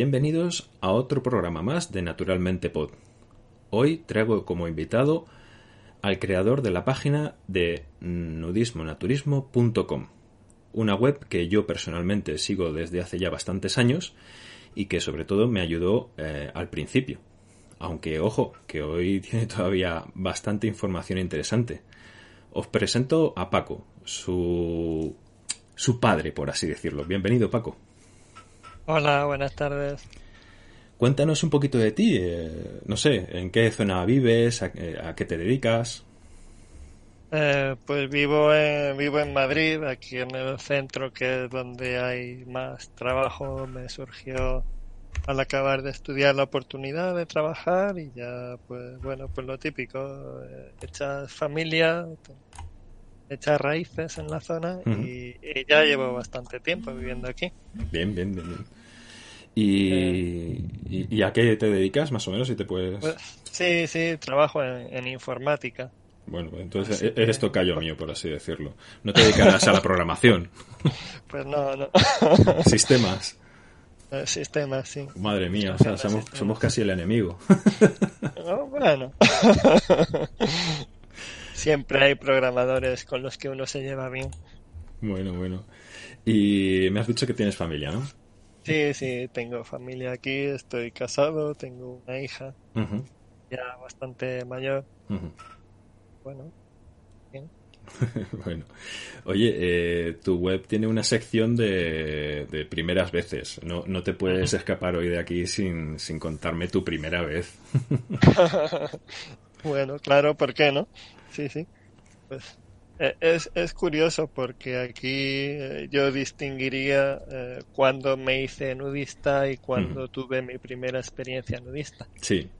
Bienvenidos a otro programa más de Naturalmente Pod. Hoy traigo como invitado al creador de la página de nudismonaturismo.com, una web que yo personalmente sigo desde hace ya bastantes años y que sobre todo me ayudó eh, al principio. Aunque ojo, que hoy tiene todavía bastante información interesante. Os presento a Paco, su, su padre, por así decirlo. Bienvenido, Paco. Hola, buenas tardes. Cuéntanos un poquito de ti. eh, no sé, ¿en qué zona vives? ¿A, eh, a qué te dedicas? Eh, pues vivo en, vivo en Madrid, aquí en el centro, que es donde hay más trabajo. Me surgió al acabar de estudiar la oportunidad de trabajar y ya, pues bueno, pues lo típico, eh, echas familia, echas raíces en la zona y, y ya llevo bastante tiempo viviendo aquí. Bien, bien, bien, bien. ¿Y, y, y a qué te dedicas, más o menos, si te puedes...? Pues, sí, sí, trabajo en, en informática. Bueno, entonces Así e- que- eres tocayo mío, por así decirlo. No te dedicarás a la programación. Pues no, no. Sistemas. El sistema, sí. Madre mía, o sea, Sistemas, somos, sistemas. somos casi el enemigo. Oh, bueno. Siempre hay programadores con los que uno se lleva bien. Bueno, bueno. Y me has dicho que tienes familia, ¿no? Sí, sí, tengo familia aquí, estoy casado, tengo una hija ya bastante mayor. Bueno, bien. Bueno, oye, eh, tu web tiene una sección de, de primeras veces. No, no te puedes escapar hoy de aquí sin, sin contarme tu primera vez. Bueno, claro, ¿por qué no? Sí, sí. Pues es, es curioso porque aquí eh, yo distinguiría eh, cuando me hice nudista y cuando tuve mi primera experiencia nudista. Sí,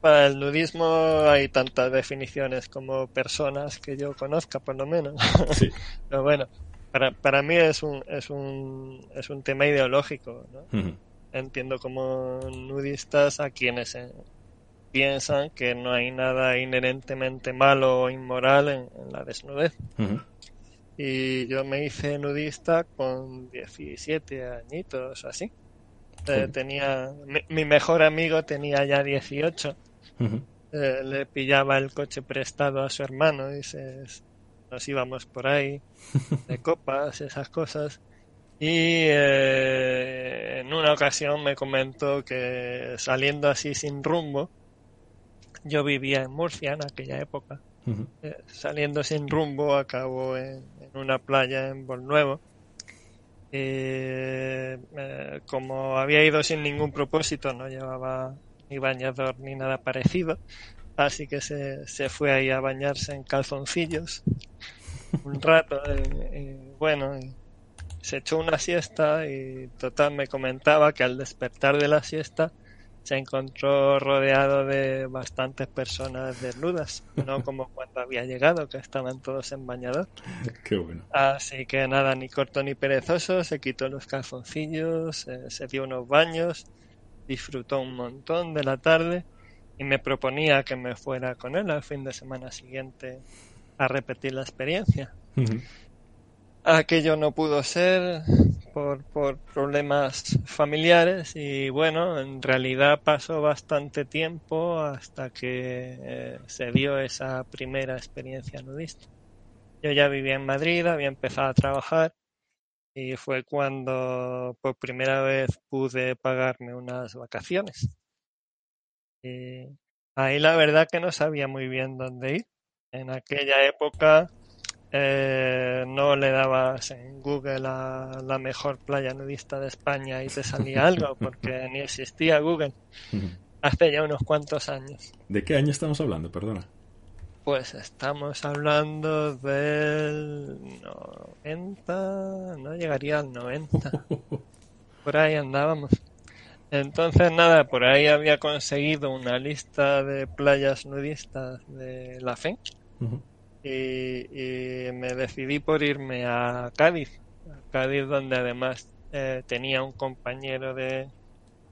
Para el nudismo hay tantas definiciones como personas que yo conozca, por lo menos. sí. Pero bueno, para, para mí es un, es un, es un tema ideológico, ¿no? Entiendo como nudistas a quienes eh, piensan que no hay nada inherentemente malo o inmoral en, en la desnudez. Y yo me hice nudista con 17 añitos así. Eh, tenía, mi, mi mejor amigo tenía ya 18 Ujú. eh, le pillaba el coche prestado a su hermano y se, nos íbamos por ahí de copas, esas cosas. Y eh, en una ocasión me comentó que saliendo así sin rumbo, yo vivía en Murcia en aquella época, eh, saliendo sin rumbo acabó en, en una playa en Bolnuevo. Eh, eh, como había ido sin ningún propósito, no llevaba ni bañador ni nada parecido, así que se, se fue ahí a bañarse en calzoncillos un rato. bueno, se echó una siesta y total me comentaba que al despertar de la siesta se encontró rodeado de bastantes personas desnudas, no como cuando había llegado, que estaban todos en bañador. Qué bueno. Así que nada, ni corto ni perezoso, se quitó los calzoncillos, eh, se dio unos baños, disfrutó un montón de la tarde y me proponía que me fuera con él al fin de semana siguiente a repetir la experiencia. Aquello no pudo ser por, problemas familiares y bueno, en realidad pasó bastante tiempo hasta que eh, se dio esa primera experiencia nudista. Yo ya vivía en Madrid, había empezado a trabajar y fue cuando por primera vez pude pagarme unas vacaciones. Y ahí la verdad que no sabía muy bien dónde ir. En aquella época eh, no le dabas en Google a la mejor playa nudista de España y te salía algo porque ni existía Google hace ya unos cuantos años. ¿De qué año estamos hablando? Perdona. Pues estamos hablando del 90, no llegaría al 90, por ahí andábamos. Entonces nada, por ahí había conseguido una lista de playas nudistas de la FE Ujú. Y, y me decidí por irme a Cádiz, a Cádiz donde además eh, tenía un compañero de,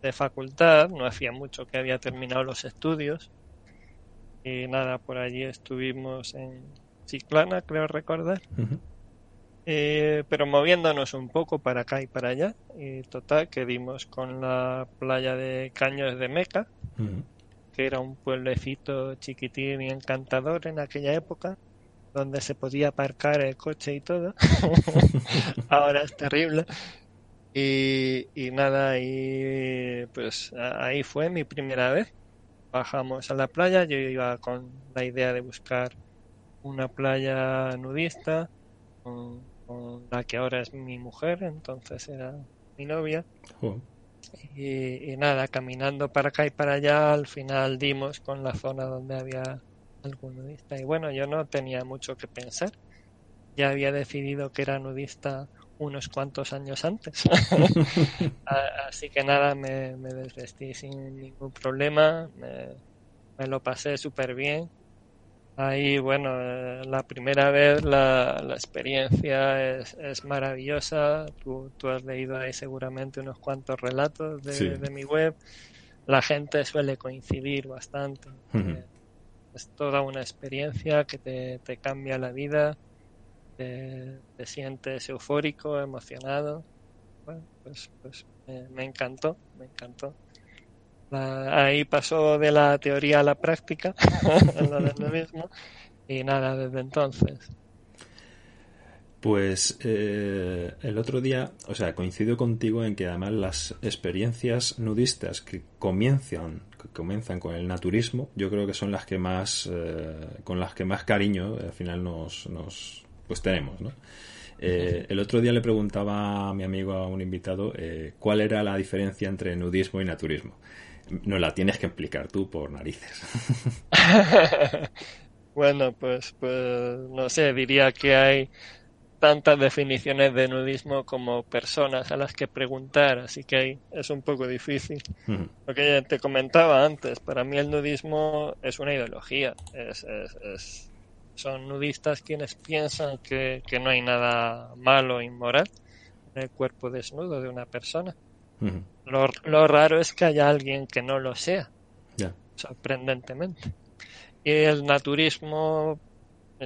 de facultad, no hacía mucho que había terminado los estudios y nada, por allí estuvimos en Chiclana, creo recordar. Eh, pero moviéndonos un poco para acá y para allá. Y total, que dimos con la playa de Caños de Meca, que era un pueblecito chiquitín y encantador en aquella época, donde se podía aparcar el coche y todo. Ahora es terrible. Y, y nada, y pues ahí fue mi primera vez. Bajamos a la playa, yo iba con la idea de buscar una playa nudista, con, la que ahora es mi mujer, entonces era mi novia. Y, nada, caminando para acá y para allá, al final dimos con la zona donde había algún nudista. Y bueno, yo no tenía mucho que pensar. Ya había decidido que era nudista unos cuantos años antes. Así que nada, me, desvestí sin ningún problema, me, lo pasé súper bien. Ahí, bueno, eh, la primera vez la, la experiencia es, es maravillosa. Tú, tú, has leído ahí seguramente unos cuantos relatos de, de mi web. La gente suele coincidir bastante. Es toda una experiencia que te, te cambia la vida te, sientes eufórico, emocionado. Bueno, pues, pues me, encantó, me encantó. ahí pasó de la teoría a la práctica, lo mismo, y nada, desde entonces. Pues eh, el otro día, o sea, coincido contigo en que además las experiencias nudistas que comienzan, que comienzan con el naturismo, yo creo que son las que más, eh, con las que más cariño al final nos, nos, pues tenemos, ¿no? Eh, el otro día le preguntaba a mi amigo, a un invitado, eh, cuál era la diferencia entre nudismo y naturismo. No la tienes que explicar tú por narices. bueno, pues, pues no sé, diría que hay tantas definiciones de nudismo como personas a las que preguntar, así que es un poco difícil. Lo que te comentaba antes, para mí el nudismo es una ideología, es, es son nudistas quienes piensan que, no hay nada malo o inmoral en el cuerpo desnudo de una persona. lo, raro es que haya alguien que no lo sea, sorprendentemente. Y el naturismo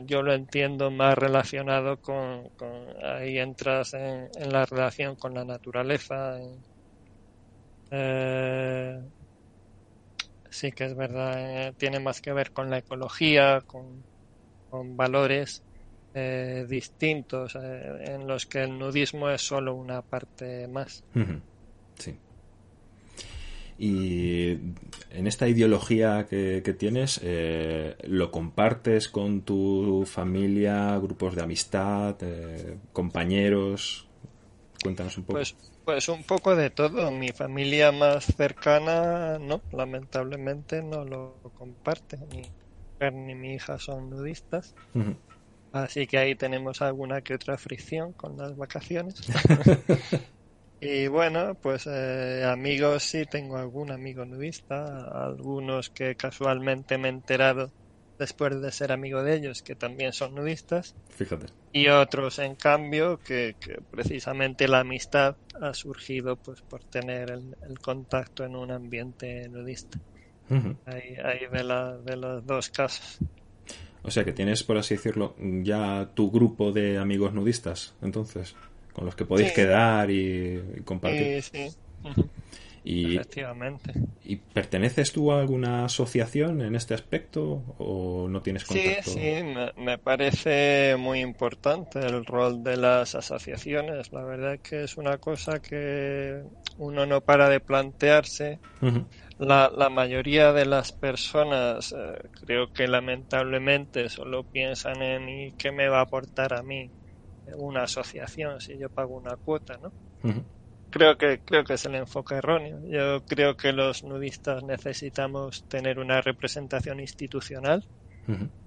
yo lo entiendo más relacionado con, ahí entras en, la relación con la naturaleza. Eh, sí que es verdad, eh, tiene más que ver con la ecología, con, con valores eh, distintos eh, en los que el nudismo es solo una parte más. Sí. Y en esta ideología que, tienes, eh, ¿lo compartes con tu familia, grupos de amistad, compañeros? Cuéntanos un poco. Pues, pues un poco de todo. Mi familia más cercana, no, lamentablemente no lo comparte. Ni, ni mi hija son nudistas. Así que ahí tenemos alguna que otra fricción con las vacaciones. y bueno, pues eh, amigos sí, tengo algún amigo nudista, algunos que casualmente me he enterado después de ser amigo de ellos que también son nudistas. Fíjate. Y otros, en cambio, que, precisamente la amistad ha surgido pues por tener el contacto en un ambiente nudista hay, de, los dos casos. O sea que tienes, por así decirlo, ya tu grupo de amigos nudistas, entonces, con los que podéis quedar y, compartir. Sí, sí. Y, Efectivamente. ¿Y perteneces tú a alguna asociación en este aspecto o no tienes contacto? Sí, sí, me, parece muy importante el rol de las asociaciones. La verdad es que es una cosa que uno no para de plantearse. la, la, mayoría de las personas eh, creo que lamentablemente solo piensan en ¿y qué me va a aportar a mí una asociación si yo pago una cuota, ¿no? creo que creo que es el enfoque erróneo. Yo creo que los nudistas necesitamos tener una representación institucional,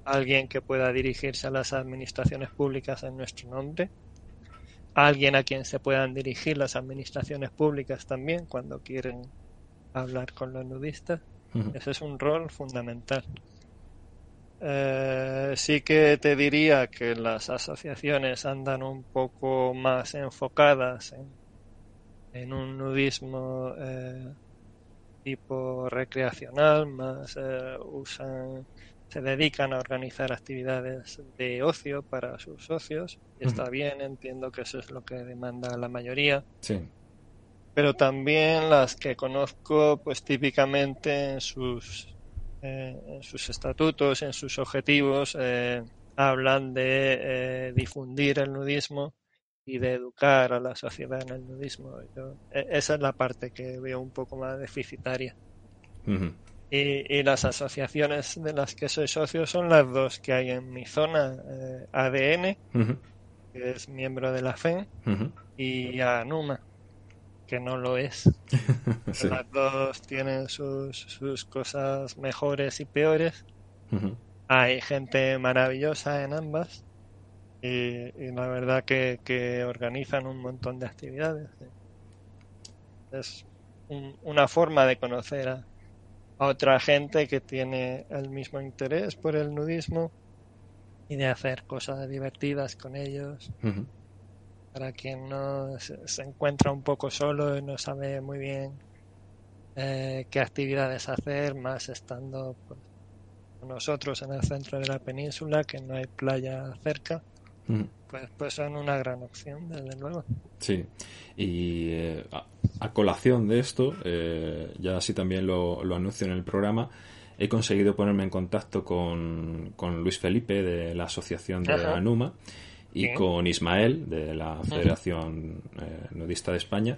alguien que pueda dirigirse a las administraciones públicas en nuestro nombre, alguien a quien se puedan dirigir las administraciones públicas también cuando quieren hablar con los nudistas. Ese es un rol fundamental. Eh, sí que te diría que las asociaciones andan un poco más enfocadas en en un nudismo eh, tipo recreacional, más eh, usan se dedican a organizar actividades de ocio para sus socios. Y está bien, entiendo que eso es lo que demanda la mayoría. Sí. Pero también las que conozco, pues típicamente en sus, eh, en sus estatutos, en sus objetivos, eh, hablan de eh, difundir el nudismo y de educar a la sociedad en el nudismo. E, esa es la parte que veo un poco más deficitaria. y, las asociaciones de las que soy socio son las dos que hay en mi zona, eh, ADN, que es miembro de la FEN, y ANUMA, que no lo es. Las dos tienen sus, sus cosas mejores y peores. Hay gente maravillosa en ambas y, la verdad que, organizan un montón de actividades. Es una forma de conocer a, otra gente que tiene el mismo interés por el nudismo y de hacer cosas divertidas con ellos. Para quien no se, encuentra un poco solo y no sabe muy bien eh, qué actividades hacer, más estando pues, nosotros en el centro de la península, que no hay playa cerca pues, pues son una gran opción, desde luego. Sí, y eh, a, colación de esto, eh, ya así también lo, anuncio en el programa, he conseguido ponerme en contacto con, Luis Felipe de la Asociación de ANUMA y con Ismael de la Federación eh, Nudista de España.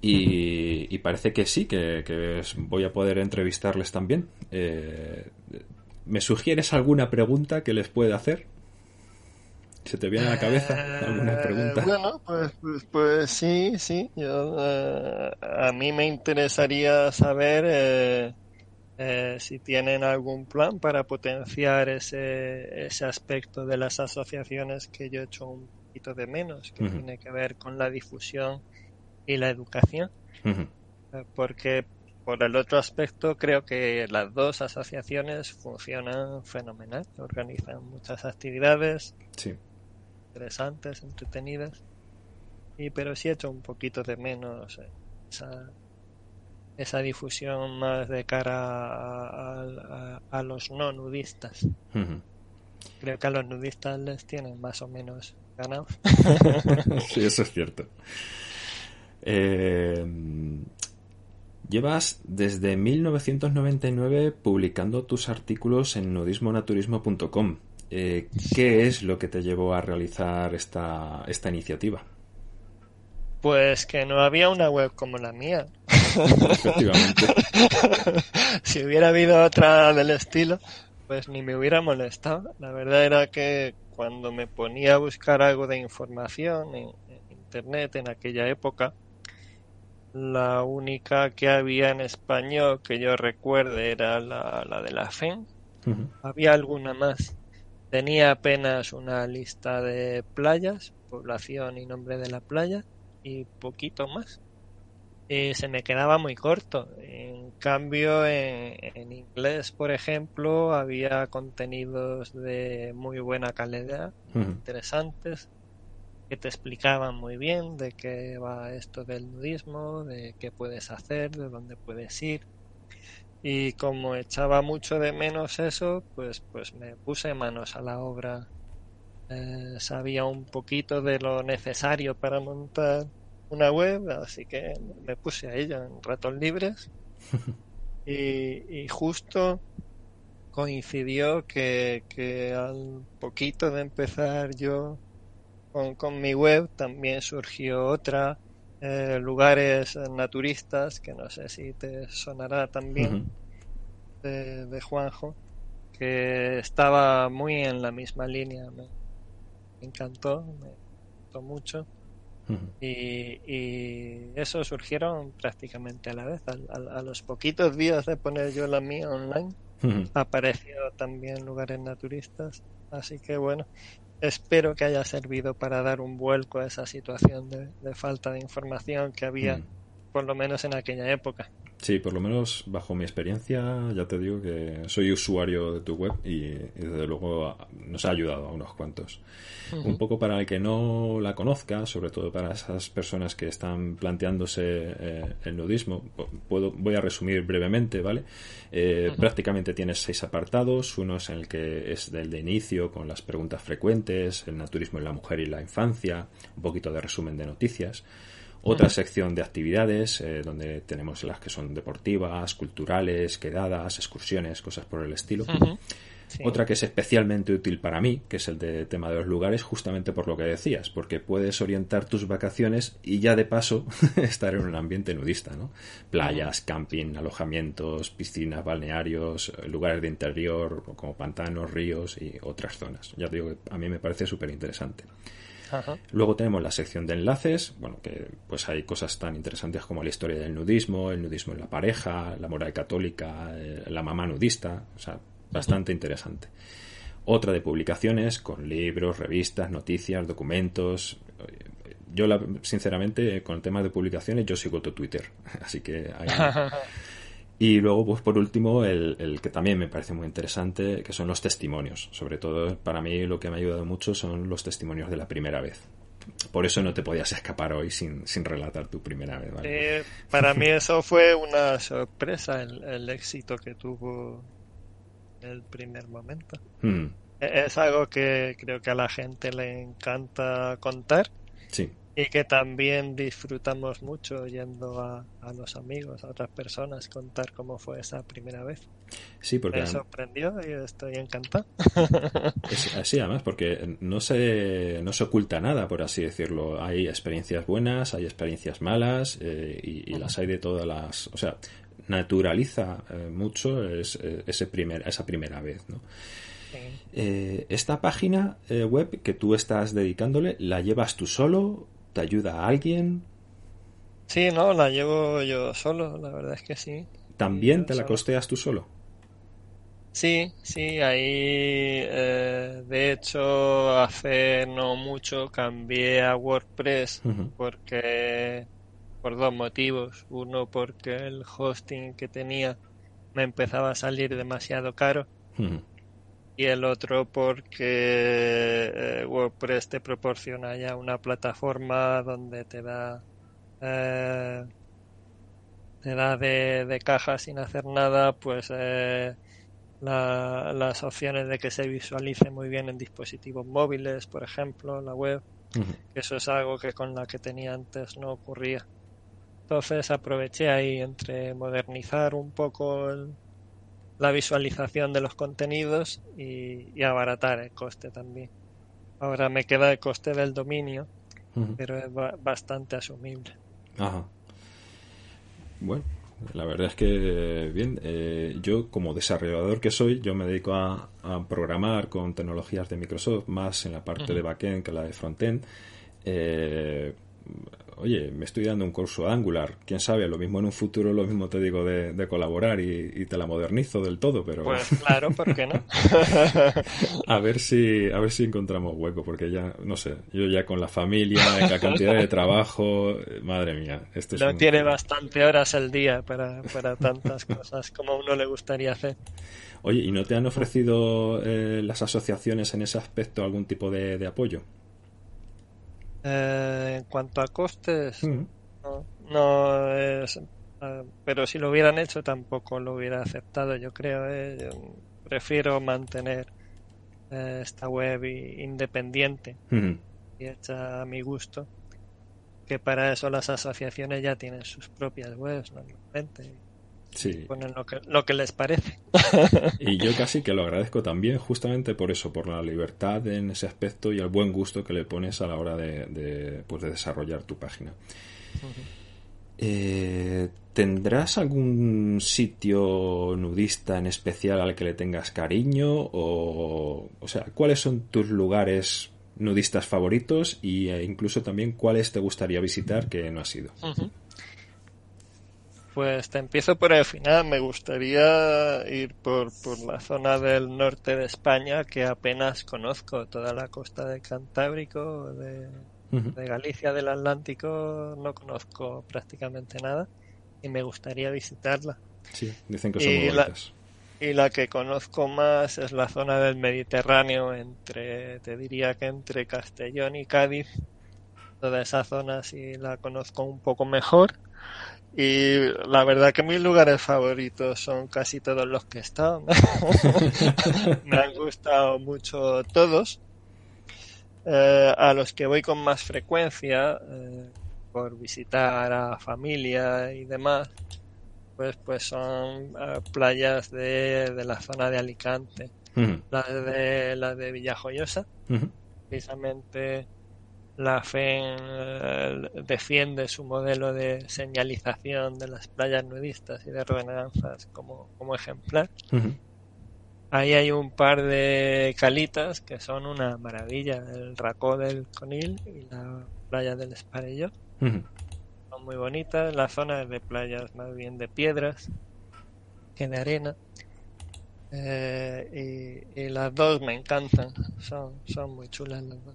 Y, parece que sí, que, voy a poder entrevistarles también. ¿Me sugieres alguna pregunta que les pueda hacer? ¿Se te viene a la cabeza alguna eh, pregunta? Bueno, pues, pues, pues, sí, sí. Yo, eh, a mí me interesaría saber eh, si tienen algún plan para potenciar ese, ese aspecto de las asociaciones que yo he hecho un poquito de menos, que tiene que ver con la difusión y la educación. Porque por el otro aspecto creo que las dos asociaciones funcionan fenomenal, organizan muchas actividades. Sí interesantes, entretenidas. Y, pero sí he hecho un poquito de menos eh, esa, esa difusión más de cara a, los no nudistas. Creo que a los nudistas les tienen más o menos ganados. sí, eso es cierto. Eh, llevas desde 1999 publicando tus artículos en nudismonaturismo.com. Eh, ¿qué es lo que te llevó a realizar esta, esta iniciativa? Pues que no había una web como la mía. Efectivamente. si hubiera habido otra del estilo, pues ni me hubiera molestado. La verdad era que cuando me ponía a buscar algo de información en, internet en aquella época, la única que había en español que yo recuerde era la, de la FEN. Había alguna más. Tenía apenas una lista de playas, población y nombre de la playa y poquito más. Y se me quedaba muy corto. En cambio, en, inglés, por ejemplo, había contenidos de muy buena calidad, interesantes, que te explicaban muy bien de qué va esto del nudismo, de qué puedes hacer, de dónde puedes ir y como echaba mucho de menos eso, pues, pues me puse manos a la obra. Eh, sabía un poquito de lo necesario para montar una web, así que me puse a ello en ratos libres. y, justo coincidió que, que, al poquito de empezar yo con, con mi web también surgió otra eh, lugares naturistas, que no sé si te sonará también, de, Juanjo, que estaba muy en la misma línea. Me, encantó, me gustó mucho. Y, eso surgieron prácticamente a la vez. A, los poquitos días de poner yo la mía online, apareció también lugares naturistas. Así que bueno, espero que haya servido para dar un vuelco a esa situación de, falta de información que había. Por lo menos en aquella época. Sí, por lo menos bajo mi experiencia, ya te digo que soy usuario de tu web y, desde luego nos ha ayudado a unos cuantos. Un poco para el que no la conozca, sobre todo para esas personas que están planteándose eh, el nudismo, puedo, voy a resumir brevemente, ¿vale? Eh, prácticamente tienes seis apartados, uno es en el que es del de inicio con las preguntas frecuentes, el naturismo en la mujer y la infancia, un poquito de resumen de noticias. Otra sección de actividades, eh, donde tenemos las que son deportivas, culturales, quedadas, excursiones, cosas por el estilo. Otra que es especialmente útil para mí, que es el de tema de los lugares, justamente por lo que decías, porque puedes orientar tus vacaciones y ya de paso estar en un ambiente nudista, ¿no? Playas, camping, alojamientos, piscinas, balnearios, lugares de interior como pantanos, ríos y otras zonas. Ya te digo que a mí me parece súper interesante. Luego tenemos la sección de enlaces, bueno, que pues hay cosas tan interesantes como la historia del nudismo, el nudismo en la pareja, la moral católica, eh, la mamá nudista, o sea, bastante interesante. Otra de publicaciones con libros, revistas, noticias, documentos. Yo, sinceramente, con el tema de publicaciones, yo sigo tu Twitter, así que hay, Y luego, pues por último, el, que también me parece muy interesante, que son los testimonios. Sobre todo, para mí lo que me ha ayudado mucho son los testimonios de la primera vez. Por eso no te podías escapar hoy sin, relatar tu primera vez. Eh, para mí eso fue una sorpresa, el, éxito que tuvo el primer momento. Hmm. E, es algo que creo que a la gente le encanta contar. Sí y que también disfrutamos mucho yendo a, los amigos, a otras personas, contar cómo fue esa primera vez. Sí, porque... Me sorprendió y estoy encantado. así además, porque no se, no se oculta nada, por así decirlo. Hay experiencias buenas, hay experiencias malas eh, y, las hay de todas las... O sea, naturaliza eh, mucho eh, ese primer, esa primera vez, ¿no? esta página web que tú estás dedicándole, ¿la llevas tú solo? ¿Te ayuda a alguien? Sí, no, la llevo yo solo, la verdad es que sí. ¿También te la costeas tú solo? Sí, sí, ahí eh, de hecho hace no mucho cambié a WordPress porque por dos motivos. Uno porque el hosting que tenía me empezaba a salir demasiado caro y el otro porque eh, WordPress te proporciona ya una plataforma donde te da eh, te da de, caja sin hacer nada pues eh, las opciones de que se visualice muy bien en dispositivos móviles por ejemplo la web eso es algo que con la que tenía antes no ocurría. Entonces aproveché ahí entre modernizar un poco el, la visualización de los contenidos y, abaratar el coste también. Ahora me queda el coste del dominio, pero es bastante asumible. Ajá. Bueno, la verdad es que, bien, eh, yo como desarrollador que soy, yo me dedico a, programar con tecnologías de Microsoft, más en la parte de backend que la de frontend. Eh, oye, me estoy dando un curso de Angular, quién sabe, lo mismo en un futuro, lo mismo te digo de, colaborar y, te la modernizo del todo, pero... Pues claro, ¿por qué no? a ver si a ver si encontramos hueco, porque ya, no sé, yo ya con la familia, la cantidad de trabajo, madre mía. Esto no tiene bastante horas al día para, para tantas cosas como a uno le gustaría hacer. Oye, ¿y no te han ofrecido eh, las asociaciones en ese aspecto algún tipo de apoyo? Eh, en cuanto a costes, mm. no, es. Eh, pero si lo hubieran hecho, tampoco lo hubiera aceptado, yo creo. Eh, prefiero mantener esta web independiente y hecha a mi gusto. Que para eso las asociaciones ya tienen sus propias webs normalmente Sí. Ponen lo que, lo que les parece. Y yo casi que lo agradezco también, justamente por eso, por la libertad en ese aspecto y el buen gusto que le pones a la hora de, pues de desarrollar tu página. Eh, ¿Tendrás algún sitio nudista en especial al que le tengas cariño? O, o sea, ¿cuáles son tus lugares nudistas favoritos? E incluso también cuáles te gustaría visitar que no has ido. Pues te empiezo por el final. Me gustaría ir por, por la zona del norte de España que apenas conozco, toda la costa del Cantábrico, de De Galicia del Atlántico no conozco prácticamente nada y me gustaría visitarla. Sí, dicen que son muy bonitas. Y la que conozco más es la zona del Mediterráneo, entre, te diría que entre Castellón y Cádiz. Toda esa zona sí la conozco un poco mejor. Y la verdad que mis lugares favoritos son casi todos los que he estado. Me han gustado mucho todos. Eh, a los que voy con más frecuencia, eh, por visitar a familia y demás, pues, pues son eh, playas de, de, la zona de Alicante. La de, la de Villajoyosa. Precisamente la FEN eh, defiende su modelo de señalización de las playas nudistas y de ordenanzas como, como ejemplar. Ahí hay un par de calitas que son una maravilla, el Racó del Conil y la playa del Esparello muy bonitas. La zona es de playas más bien de piedras que de arena. Eh, y, las dos me encantan. Son, son muy chulas las dos.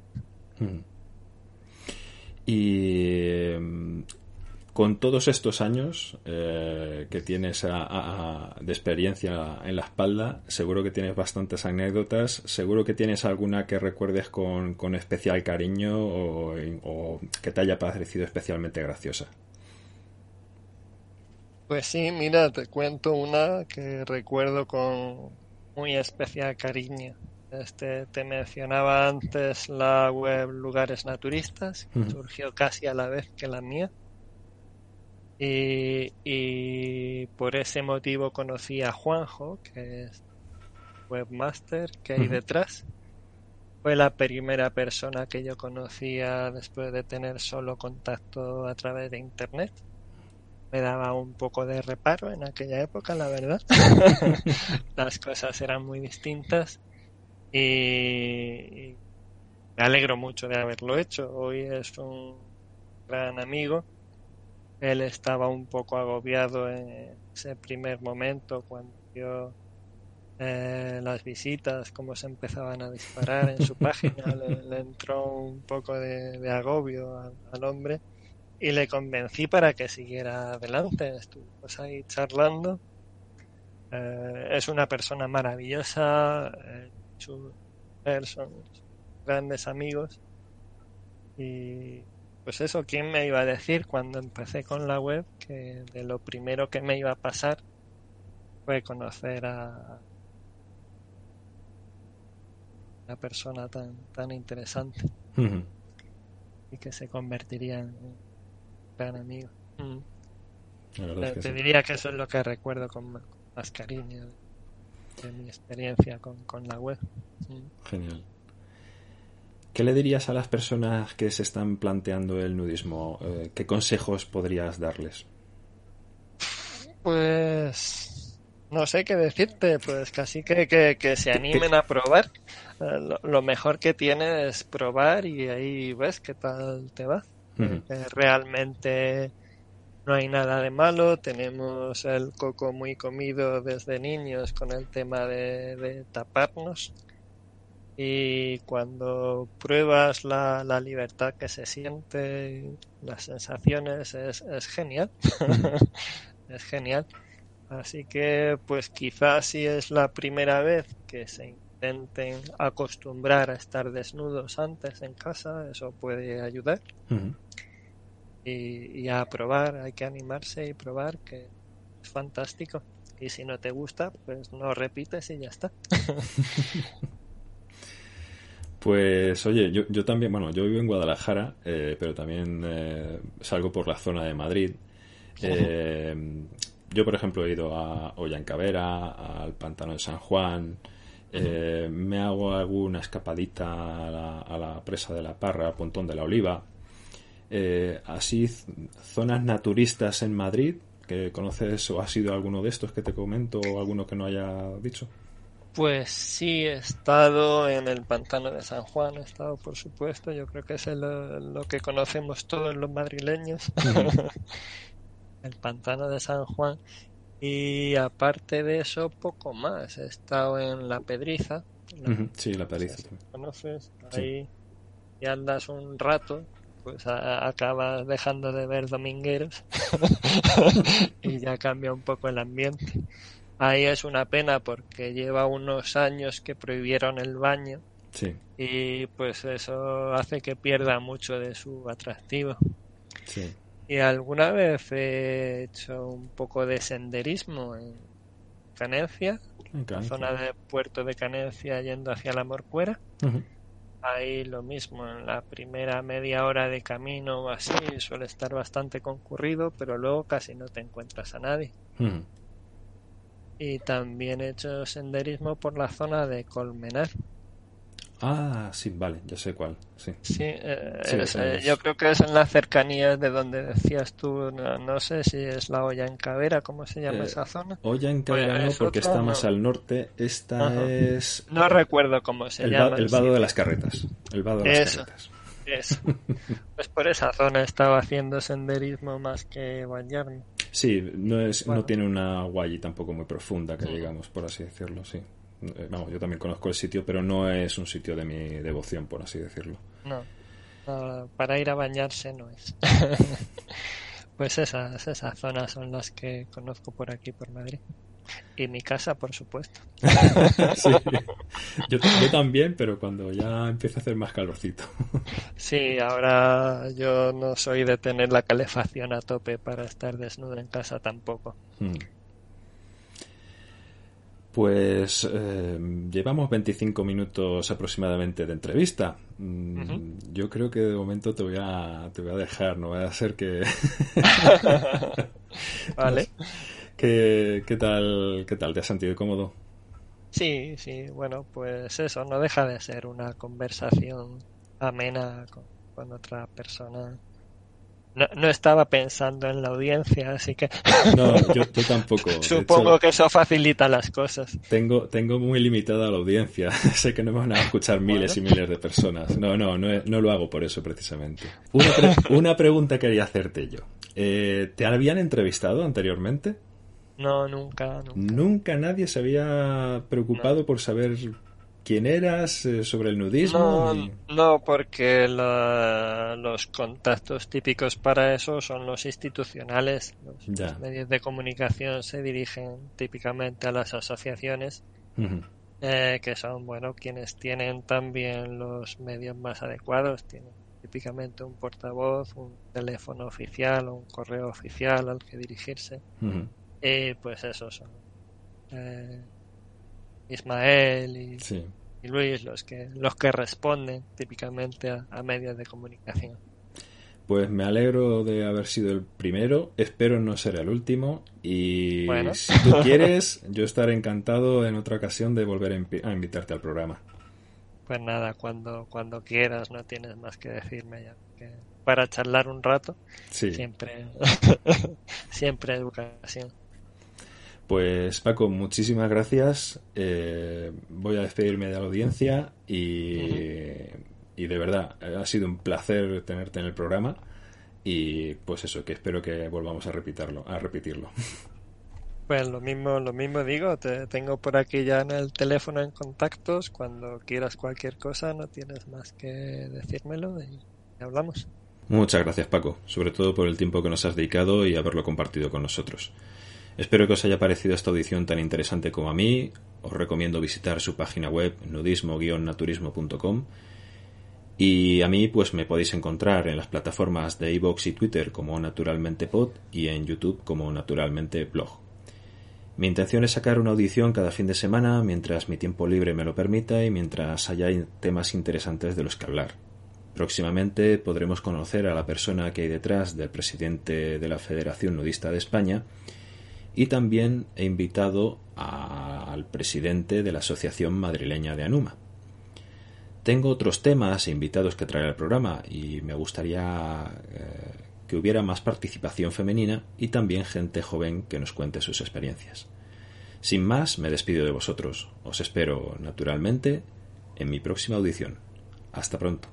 Y con todos estos años eh, que tienes de experiencia en la espalda, seguro que tienes bastantes anécdotas, seguro que tienes alguna que recuerdes con, especial cariño o, que te haya parecido especialmente graciosa. Pues sí, mira, te cuento una que recuerdo con muy especial cariño. Este, te mencionaba antes la web Lugares Naturistas, que surgió casi a la vez que la mía. Y, por ese motivo conocí a Juanjo, que es webmaster que hay detrás. Fue la primera persona que yo conocía después de tener solo contacto a través de internet. Me daba un poco de reparo en aquella época, la verdad. Las cosas eran muy distintas y me alegro mucho de haberlo hecho. Hoy es un gran amigo él estaba un poco agobiado en ese primer momento cuando vio eh, las visitas, cómo se empezaban a disparar en su página, le, entró un poco de, agobio al, hombre y le convencí para que siguiera adelante. Estuvimos ahí charlando. Eh, es una persona maravillosa, eh, son grandes amigos. Y pues eso, ¿quién me iba a decir cuando empecé con la web que de lo primero que me iba a pasar fue conocer a una persona tan, tan interesante. Y que se convertiría en un gran amigo. Te, diría que eso es lo que recuerdo con, más cariño de, mi experiencia con, con la web. Genial. ¿Qué le dirías a las personas que se están planteando el nudismo? Eh, ¿Qué consejos podrías darles? Pues no sé qué decirte, pues casi que, que, se animen a probar. Eh, lo, mejor que tiene es probar y ahí ves qué tal te va. realmente no hay nada de malo, tenemos el coco muy comido desde niños con el tema de taparnos y cuando pruebas la, la libertad que se siente, las sensaciones, es, es genial. es genial. Así que, pues quizás si es la primera vez que se intenten acostumbrar a estar desnudos antes en casa, eso puede ayudar. Y, y, a probar, hay que animarse y probar, que es fantástico. Y si no te gusta, pues no repites y ya está. Pues oye, yo, yo también, bueno, yo vivo en Guadalajara, eh, pero también eh, salgo por la zona de Madrid. Eh, yo, por ejemplo, he ido a Ollancavera, al Pantano de San Juan, me hago alguna escapadita a la, a la, presa de la Parra, al Pontón de la Oliva. Así, zonas naturistas en Madrid, que conoces o ha sido alguno de estos que te comento o alguno que no haya dicho. Pues sí, he estado en el pantano de San Juan, he estado por supuesto, yo creo que es lo que conocemos todos los madrileños, el pantano de San Juan. Y aparte de eso, poco más. He estado en La Pedriza. sí, La Pedriza. ¿Conoces? Ahí y andas un rato. Pues acabas dejando de ver domingueros y ya cambia un poco el ambiente. Ahí es una pena porque lleva unos años que prohibieron el baño sí. y pues eso hace que pierda mucho de su atractivo. Sí. Y alguna vez he hecho un poco de senderismo en Canencia, en la zona de Puerto de Canencia yendo hacia la Morcuera. Ahí lo mismo, en la primera media hora de camino o así suele estar bastante concurrido, pero luego casi no te encuentras a nadie. Y también he hecho senderismo por la zona de Colmenar. Ah, sí, vale, ya sé cuál. Sí, sí, eh, yo creo que es en las cercanías de donde decías tú, no, sé si es la olla en Cavera, ¿cómo se llama eh, esa zona? Olla en Cavera no, porque está más al norte. Esta es. No recuerdo cómo se llama. el vado de las carretas. El vado de las eso, carretas. Eso. pues por esa zona estaba haciendo senderismo más que bañarme. Sí, no, es, no tiene una agua tampoco muy profunda, que digamos, por así decirlo, sí. Eh, vamos, yo también conozco el sitio, pero no es un sitio de mi devoción, por así decirlo. No, para ir a bañarse no es. pues esas, esas zonas son las que conozco por aquí, por Madrid. Y mi casa, por supuesto. sí. yo, también, pero cuando ya empieza a hacer más calorcito. sí, ahora yo no soy de tener la calefacción a tope para estar desnudo en casa tampoco. Hmm. Pues eh, llevamos 25 minutos aproximadamente de entrevista. Mm, yo creo que de momento te voy a, te voy a dejar, no va a ser que... vale. ¿Qué, ¿Qué, tal, ¿Qué tal? ¿Te has sentido cómodo? Sí, sí, bueno, pues eso, no deja de ser una conversación amena con, con otra persona no, no, estaba pensando en la audiencia, así que. No, yo, tampoco. Supongo que eso facilita las cosas. Tengo, tengo muy limitada la audiencia. sé que no me van a escuchar miles y miles de personas. No, no, no, no lo hago por eso precisamente. Una, una pregunta quería hacerte yo. Eh, ¿Te habían entrevistado anteriormente? No, nunca, nunca. Nunca nadie se había preocupado por saber quién eras, eh, sobre el nudismo. No, porque los contactos típicos para eso son los institucionales. Los, medios de comunicación se dirigen típicamente a las asociaciones, eh, que son, bueno, quienes tienen también los medios más adecuados. Tienen típicamente un portavoz, un teléfono oficial o un correo oficial al que dirigirse. Y pues eso son. Eh, Ismael y, Luis los que, los que responden típicamente a, medios de comunicación. Pues me alegro de haber sido el primero, espero no ser el último y si tú quieres yo estaré encantado en otra ocasión de volver a invitarte al programa. Pues nada, cuando, cuando quieras no tienes más que decirme ya. Que para charlar un rato siempre, siempre educación. Pues Paco, muchísimas gracias. Eh, voy a despedirme de la audiencia y, y, de verdad ha sido un placer tenerte en el programa y pues eso, que espero que volvamos a repetirlo. A repetirlo. Pues lo mismo, lo mismo digo, te tengo por aquí ya en el teléfono en contactos, cuando quieras cualquier cosa no tienes más que decírmelo y hablamos. Muchas gracias Paco, sobre todo por el tiempo que nos has dedicado y haberlo compartido con nosotros. Espero que os haya parecido esta audición tan interesante como a mí. Os recomiendo visitar su página web nudismo-naturismo.com y a mí pues me podéis encontrar en las plataformas de iVoox y Twitter como Naturalmente Pod y en YouTube como Naturalmente Blog. Mi intención es sacar una audición cada fin de semana mientras mi tiempo libre me lo permita y mientras haya temas interesantes de los que hablar. Próximamente podremos conocer a la persona que hay detrás del presidente de la Federación Nudista de España y también he invitado al presidente de la Asociación Madrileña de Anuma. Tengo otros temas e invitados que traer al programa y me gustaría eh, que hubiera más participación femenina y también gente joven que nos cuente sus experiencias. Sin más, me despido de vosotros. Os espero, naturalmente, en mi próxima audición. Hasta pronto.